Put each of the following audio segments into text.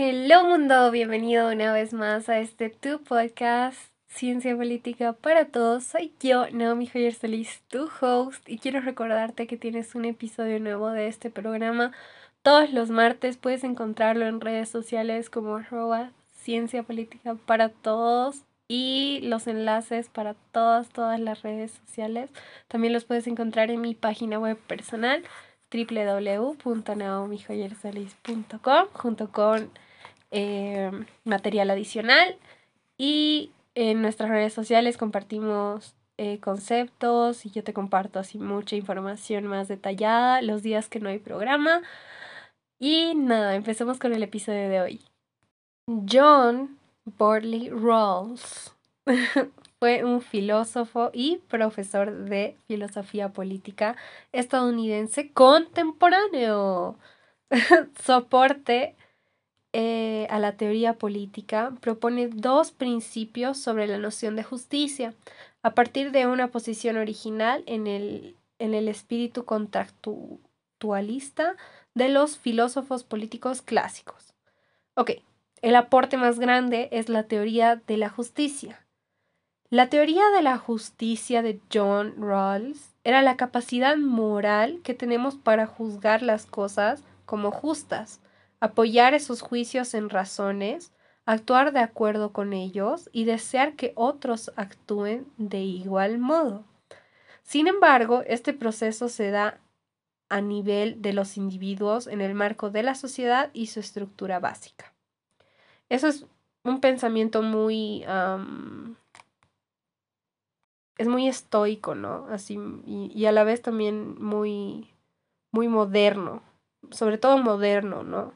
Hello mundo, bienvenido una vez más a este tu podcast Ciencia Política para Todos. Soy yo, Naomi Joyer Solís, tu host, y quiero recordarte que tienes un episodio nuevo de este programa todos los martes. Puedes encontrarlo en redes sociales como arroba Ciencia Política para Todos y los enlaces para todas, todas las redes sociales. También los puedes encontrar en mi página web personal www.naomijoyersalis.com junto con eh, material adicional y en nuestras redes sociales compartimos eh, conceptos y yo te comparto así mucha información más detallada los días que no hay programa. Y nada, empecemos con el episodio de hoy. John Borley Rawls fue un filósofo y profesor de filosofía política estadounidense contemporáneo. Soporte eh, a la teoría política propone dos principios sobre la noción de justicia, a partir de una posición original en el, en el espíritu contractualista de los filósofos políticos clásicos. Ok, el aporte más grande es la teoría de la justicia. La teoría de la justicia de John Rawls era la capacidad moral que tenemos para juzgar las cosas como justas, apoyar esos juicios en razones, actuar de acuerdo con ellos y desear que otros actúen de igual modo. Sin embargo, este proceso se da a nivel de los individuos en el marco de la sociedad y su estructura básica. Eso es un pensamiento muy es muy estoico, ¿no? Así, y, a la vez también muy, muy moderno, sobre todo moderno, ¿no?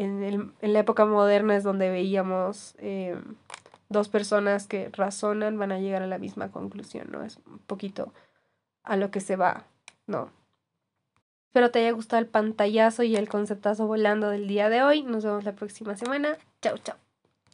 En, el, en la época moderna es donde veíamos eh, dos personas que razonan, van a llegar a la misma conclusión, ¿no? Es un poquito a lo que se va, ¿no? Espero te haya gustado el pantallazo y el conceptazo volando del día de hoy. Nos vemos la próxima semana. Chao, chao.